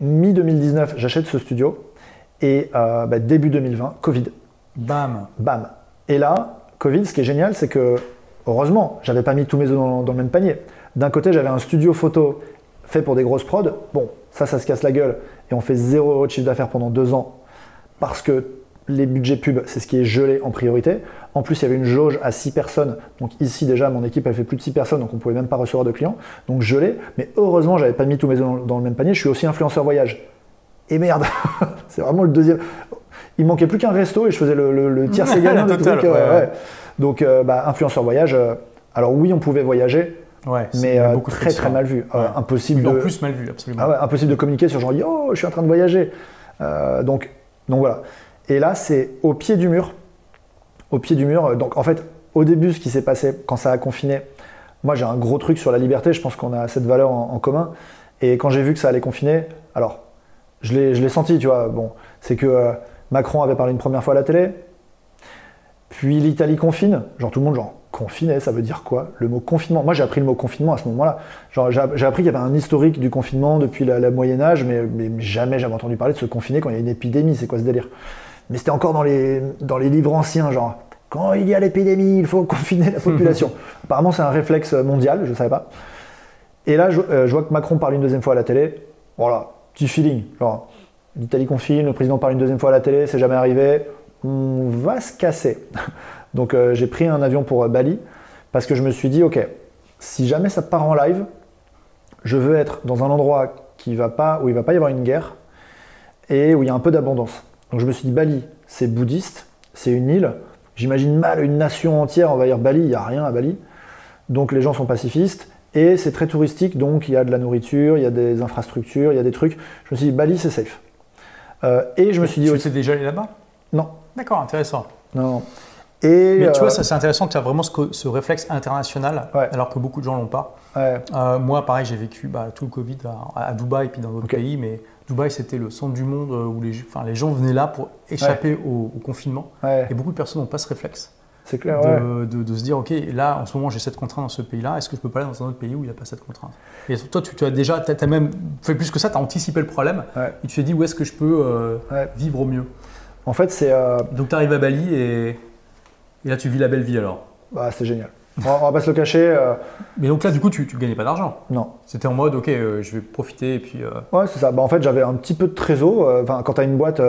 Mi-2019, j'achète ce studio. Et euh, bah, début 2020, Covid. Bam. Bam. Et là, Covid, ce qui est génial, c'est que, heureusement, j'avais pas mis tous mes œufs dans, dans le même panier. D'un côté, j'avais un studio photo fait pour des grosses prods. Bon, ça, ça se casse la gueule. Et on fait zéro euro de chiffre d'affaires pendant deux ans. Parce que les budgets pub, c'est ce qui est gelé en priorité. En plus, il y avait une jauge à 6 personnes. Donc ici, déjà, mon équipe, elle fait plus de 6 personnes, donc on pouvait même pas recevoir de clients. Donc gelé. Mais heureusement, j'avais pas mis tous mes œufs dans, le même panier. Je suis aussi influenceur voyage. Et merde, c'est vraiment le deuxième. Il manquait plus qu'un resto et je faisais le, le, le tiercé gagnant de Total, truc. ouais, ouais, ouais. ouais. Donc, euh, bah, influenceur voyage. euh, alors oui, on pouvait voyager, Ouais, mais euh, beaucoup très très mal vu. Euh, Ouais. impossible En de. plus mal vu, absolument. Ah ouais, impossible de communiquer sur genre yo, je suis en train de voyager. Euh, donc, donc voilà. Et là, c'est au pied du mur. Au pied du mur. Donc en fait, au début, ce qui s'est passé quand ça a confiné, moi j'ai un gros truc sur la liberté. Je pense qu'on a cette valeur en, commun. Et quand j'ai vu que ça allait confiner, alors je l'ai senti, tu vois. Bon, c'est que euh, Macron avait parlé une première fois à la télé. Puis l'Italie confine. Genre tout le monde, genre confiné, ça veut dire quoi Le mot confinement? Moi j'ai appris le mot confinement à ce moment-là. Genre j'ai j'ai appris qu'il y avait un historique du confinement depuis la, la Moyen Âge, mais, mais jamais j'avais entendu parler de se confiner quand il y a une épidémie. C'est quoi ce délire? Mais c'était encore dans les, dans les livres anciens, genre quand il y a l'épidémie, il faut confiner la population. Apparemment c'est un réflexe mondial, je ne savais pas. Et là je, euh, je vois que Macron parle une deuxième fois à la télé. Voilà, petit feeling. Genre l'Italie confine, le président parle une deuxième fois à la télé, c'est jamais arrivé. On va se casser. Donc euh, j'ai pris un avion pour euh, Bali parce que je me suis dit, ok, si jamais ça part en live, je veux être dans un endroit qui va pas, où il va pas y avoir une guerre et où il y a un peu d'abondance. Donc je me suis dit, Bali, c'est bouddhiste, c'est une île. J'imagine mal une nation entière envahir Bali, il n'y a rien à Bali. Donc les gens sont pacifistes et c'est très touristique, donc il y a de la nourriture, il y a des infrastructures, il y a des trucs. Je me suis dit, Bali, c'est safe. Euh, et je me suis dit tu aussi, déjà allé là-bas? Non, D'accord, intéressant. non. Et Mais tu euh, vois, ça c'est intéressant que tu as vraiment ce, réflexe international, Ouais. alors que beaucoup de gens l'ont pas. ouais, Euh, moi, pareil, j'ai vécu bah, tout le Covid à, à Dubaï et puis dans d'autres pays, mais Dubaï c'était le centre du monde euh, où les, enfin, les gens venaient là pour échapper au, au confinement. Et beaucoup de personnes n'ont pas ce réflexe c'est clair. de, de- de se dire, ok, là en ce moment j'ai cette contrainte dans ce pays-là, est-ce que je peux pas aller dans un autre pays où il n'y a pas cette contrainte? Et toi, tu, tu as déjà, tu as, même fait plus que ça, tu as anticipé le problème et tu t'es dit où est-ce que je peux euh, vivre au mieux? En fait, c'est euh, Donc tu arrives à Bali et, et là tu vis la belle vie alors. bah, c'est génial. On va, on va pas se le cacher. euh, Mais donc là, du coup, tu ne gagnais pas d'argent. non. C'était en mode, ok, euh, je vais profiter et puis. euh, Ouais, c'est ça. Bah, en fait, j'avais un petit peu de trésor. Enfin, quand tu as une boîte,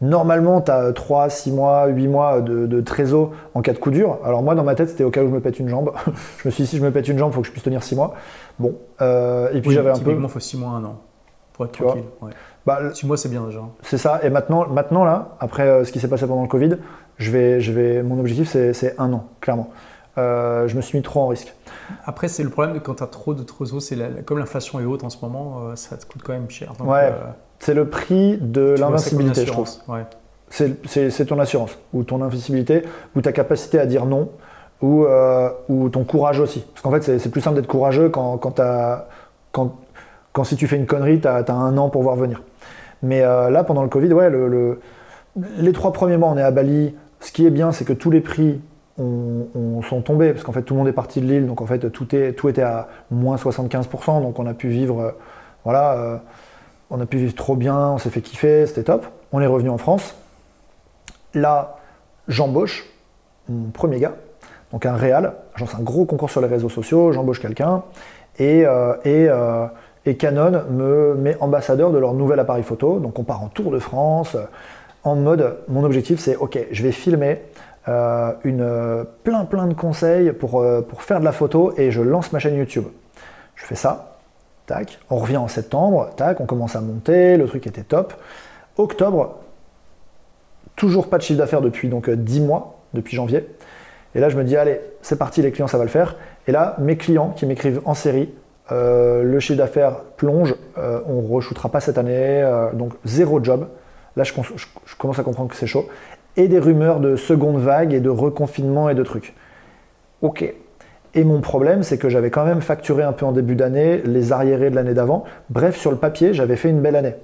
normalement, tu as 3, 6 mois, 8 mois de, de trésor en cas de coup dur. Alors, moi, dans ma tête, c'était au cas où je me pète une jambe. je me suis dit, si je me pète une jambe, il faut que je puisse tenir 6 mois. Bon. et puis, oui, j'avais un peu. il faut 6 mois, 1 an pour être Tu vois. tranquille. Ouais. Bah, 6 mois, c'est bien déjà. c'est ça. Et maintenant, maintenant là, après ce qui s'est passé pendant le Covid, je vais, je vais, mon objectif, c'est un an, clairement. Euh, je me suis mis trop en risque. Après, c'est le problème de quand tu as trop de trésor, c'est comme l'inflation est haute en ce moment, euh, ça te coûte quand même cher. Donc, Ouais, euh, C'est le prix de l'invincibilité, je trouve. Ouais. C'est- ton assurance, ou ton invincibilité, ou ta capacité à dire non, ou, ou ton courage aussi. Parce qu'en fait, c'est plus simple d'être courageux quand, quand, t'as- quand, quand si tu fais une connerie, tu as, un an pour voir venir. Mais là, pendant le Covid, ouais, le, le- les trois premiers mois, on est à Bali. Ce qui est bien, c'est que tous les prix ont- ont- sont tombés, parce qu'en fait, tout le monde est parti de l'île, donc en fait, tout, est, tout était à moins 75%, donc on a pu vivre, euh, voilà, euh, on a pu vivre trop bien, on s'est fait kiffer, c'était top. On est revenu en France. Là, j'embauche mon premier gars, donc un réal. J'en un gros concours sur les réseaux sociaux, j'embauche quelqu'un et, euh, et, et Canon me met ambassadeur de leur nouvel appareil photo. Donc on part en tour de France en mode, mon objectif c'est ok, je vais filmer euh, une, euh, plein plein de conseils pour, euh, pour faire de la photo et je lance ma chaîne YouTube. Je fais ça, tac, on revient en septembre, tac, on commence à monter, le truc était top. Octobre, toujours pas de chiffre d'affaires depuis donc euh, 10 mois, depuis janvier. Et là, je me dis, allez, c'est parti, les clients, ça va le faire. Et là, mes clients qui m'écrivent en série, le chiffre d'affaires plonge, on ne re-shootera pas cette année, donc zéro job. Là, je, commence à comprendre que c'est chaud. Et des rumeurs de seconde vague et de reconfinement et de trucs. Ok. Et mon problème, c'est que j'avais quand même facturé un peu en début d'année, les arriérés de l'année d'avant. Bref, sur le papier, j'avais fait une belle année.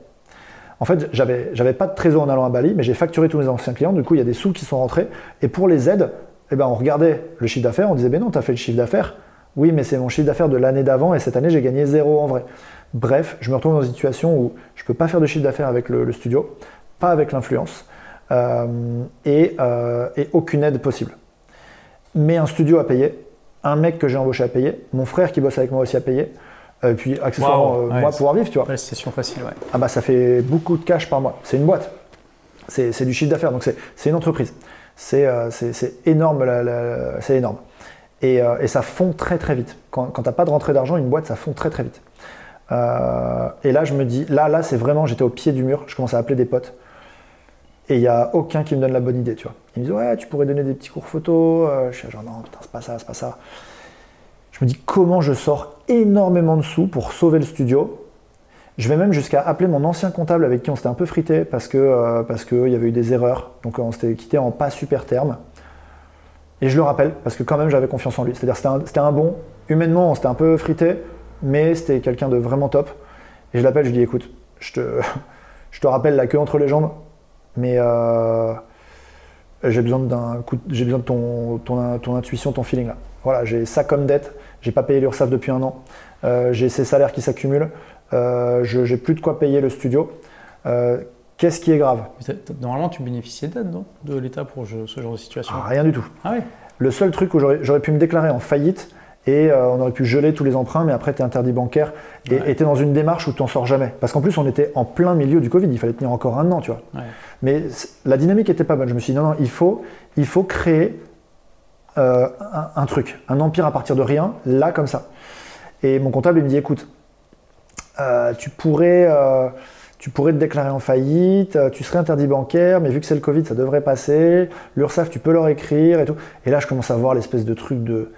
En fait, j'avais, j'avais pas de trésor en allant à Bali, mais j'ai facturé tous mes anciens clients. Du coup, il y a des sous qui sont rentrés. Et pour les aides, eh ben, on regardait le chiffre d'affaires. On disait, ben non, tu as fait le chiffre d'affaires. Oui, mais c'est mon chiffre d'affaires de l'année d'avant et cette année, j'ai gagné zéro en vrai. Bref, je me retrouve dans une situation où je peux pas faire de chiffre d'affaires avec le, studio, pas avec l'influence, euh, et, euh, et, aucune aide possible. Mais un studio à payer, un mec que j'ai embauché à payer, mon frère qui bosse avec moi aussi à payer, et puis accessoirement, moi pouvoir vivre, tu vois. Session facile, ouais. Ah bah ça fait beaucoup de cash par mois. C'est une boîte. C'est du chiffre d'affaires, donc c'est une entreprise. C'est énorme, c'est énorme. Et, et, ça fond très très vite. Quand, quand tu n'as pas de rentrée d'argent, une boîte, ça fond très très vite. Euh, et là, je me dis, là, là, c'est vraiment, j'étais au pied du mur, je commence à appeler des potes. Et il n'y a aucun qui me donne la bonne idée, tu vois. Ils me disent, ouais, tu pourrais donner des petits cours photo. Euh, je suis genre, non, putain, c'est pas ça, c'est pas ça. Je me dis, comment je sors énormément de sous pour sauver le studio? Je vais même jusqu'à appeler mon ancien comptable avec qui on s'était un peu frité parce que euh, qu'il y avait eu des erreurs. Donc on s'était quitté en pas super terme. Et je le rappelle parce que quand même j'avais confiance en lui. C'est-à-dire c'était un, un, bon. Humainement on s'était un peu frité mais c'était quelqu'un de vraiment top. Et je l'appelle, je lui dis écoute, je te, je te rappelle la queue entre les jambes, mais euh, j'ai besoin d'un coup, j'ai besoin de ton, ton, ton, intuition, ton feeling là. Voilà, j'ai ça comme dette, j'ai pas payé l'URSSAF depuis un an, euh, j'ai ces salaires qui s'accumulent, euh, je j'ai plus de quoi payer le studio. Qu'est-ce qui est grave? Normalement, tu bénéficiais d'aide, non? De l'État pour ce genre de situation? Ah, Rien du tout. Ah oui Le seul truc où j'aurais pu me déclarer en faillite, et euh, on aurait pu geler tous les emprunts, mais après, tu es interdit bancaire et tu es dans une démarche où tu n'en sors jamais. Parce qu'en plus, on était en plein milieu du Covid, il fallait tenir encore un an, tu vois. Mais la dynamique était pas bonne. Je me suis dit, non, non, il faut, il faut créer euh, un, truc, un empire à partir de rien, là, comme ça. Et mon comptable, il me dit, écoute, euh, tu pourrais. tu pourrais te déclarer en faillite, tu serais interdit bancaire, mais vu que c'est le Covid, ça devrait passer. L'URSSAF, tu peux leur écrire et tout. Et là, je commence à voir l'espèce de truc de,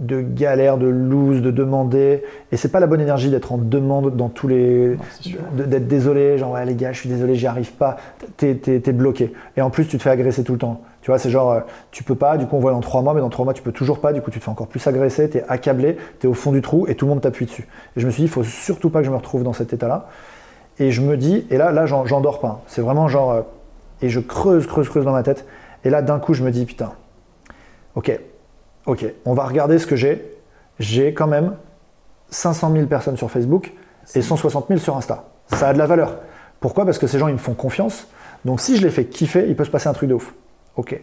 de galère, de loose, de demander. Et c'est pas la bonne énergie d'être en demande dans tous les. d'être désolé, genre ouais les gars, je suis désolé, j'y arrive pas. T'es, es, bloqué. Et en plus, tu te fais agresser tout le temps. Tu vois, c'est genre, euh, tu peux pas, du coup on voit dans trois mois, mais dans trois mois tu peux toujours pas, du coup tu te fais encore plus agresser, t'es accablé, t'es au fond du trou et tout le monde t'appuie dessus. Et je me suis dit, il faut surtout pas que je me retrouve dans cet état-là. Et je me dis, et là, là j'en, dors pas. C'est vraiment genre, euh, et je creuse, creuse, creuse dans ma tête. Et là d'un coup je me dis, putain, ok, ok, on va regarder ce que j'ai. J'ai quand même 500 000 personnes sur Facebook et 160 000 sur Insta. Ça a de la valeur. Pourquoi? Parce que ces gens, ils me font confiance. Donc si je les fais kiffer, il peut se passer un truc de ouf. Ok.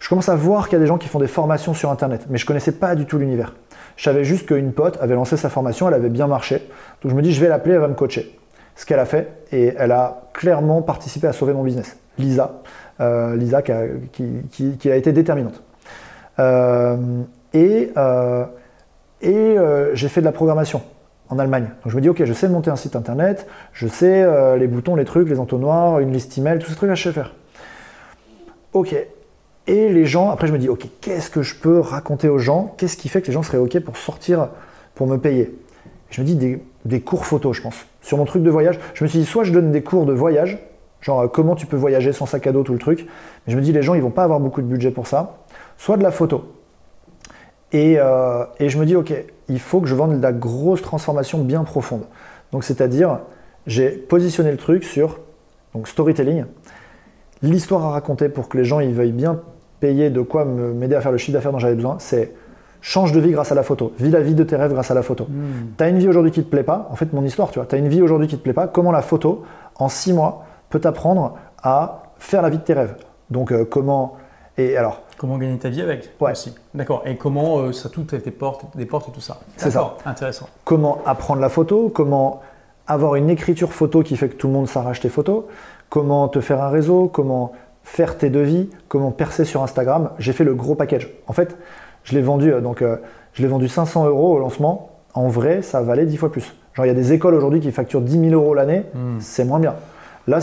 Je commence à voir qu'il y a des gens qui font des formations sur Internet, mais je connaissais pas du tout l'univers. Je savais juste qu'une pote avait lancé sa formation, elle avait bien marché. Donc je me dis, je vais l'appeler, elle va me coacher. Ce qu'elle a fait, et elle a clairement participé à sauver mon business. Lisa, euh, Lisa qui a été déterminante. Euh, et euh, euh, j'ai fait de la programmation en Allemagne. Donc je me dis, ok, je sais monter un site internet, je sais les boutons, les trucs, les entonnoirs, une liste email, tout ce truc là, je sais faire. Ok. Et les gens, après je me dis, ok, qu'est-ce que je peux raconter aux gens? Qu'est-ce qui fait que les gens seraient ok pour sortir, pour me payer? Je me dis des, des, cours photo, je pense. Sur mon truc de voyage, je me suis dit, soit je donne des cours de voyage, genre comment tu peux voyager sans sac à dos, tout le truc. Mais je me dis, les gens, ils vont pas avoir beaucoup de budget pour ça soit de la photo. Euh, et, je me dis, ok, il faut que je vende de la grosse transformation bien profonde. Donc, c'est-à-dire, j'ai positionné le truc sur donc storytelling, l'histoire à raconter pour que les gens ils veuillent bien payer de quoi m'aider à faire le chiffre d'affaires dont j'avais besoin, c'est change de vie grâce à la photo, vis la vie de tes rêves grâce à la photo. Hmm. Tu as une vie aujourd'hui qui te plaît pas, en fait mon histoire, tu vois, tu as une vie aujourd'hui qui te plaît pas, comment la photo, en six mois, peut t'apprendre à faire la vie de tes rêves. Donc euh, comment et alors Comment gagner ta vie avec ouais. aussi. D'accord. Et comment euh, ça tout des portes, des portes et tout ça. C'est ça. Intéressant. Comment apprendre la photo? Comment avoir une écriture photo qui fait que tout le monde s'arrache tes photos? Comment te faire un réseau? Comment faire tes devis? Comment percer sur Instagram? J'ai fait le gros package. En fait, je l'ai vendu euh, donc euh, je l'ai vendu 500 euros au lancement. En vrai, ça valait 10 fois plus. Genre, il y a des écoles aujourd'hui qui facturent 10 000 euros l'année. Hmm. C'est moins bien. Là,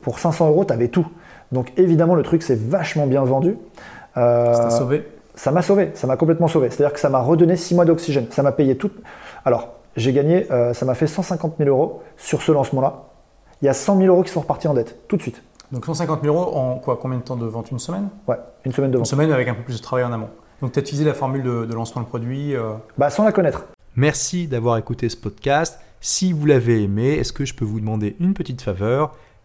pour 500 euros, tu avais tout. Donc évidemment, le truc s'est vachement bien vendu. Euh, ça t'a sauvé Ça m'a sauvé, ça m'a complètement sauvé. C'est-à-dire que ça m'a redonné 6 mois d'oxygène. Ça m'a payé tout. Alors, j'ai gagné, euh, ça m'a fait 150 000 euros sur ce lancement-là. Il y a 100 000 euros qui sont repartis en dette, tout de suite. Donc 150 000 euros en quoi Combien de temps de vente? Une semaine? Ouais, une semaine de vente. Une semaine avec un peu plus de travail en amont. Donc tu as utilisé la formule de, lancement de produit euh, Bah sans la connaître. Merci d'avoir écouté ce podcast. Si vous l'avez aimé, est-ce que je peux vous demander une petite faveur?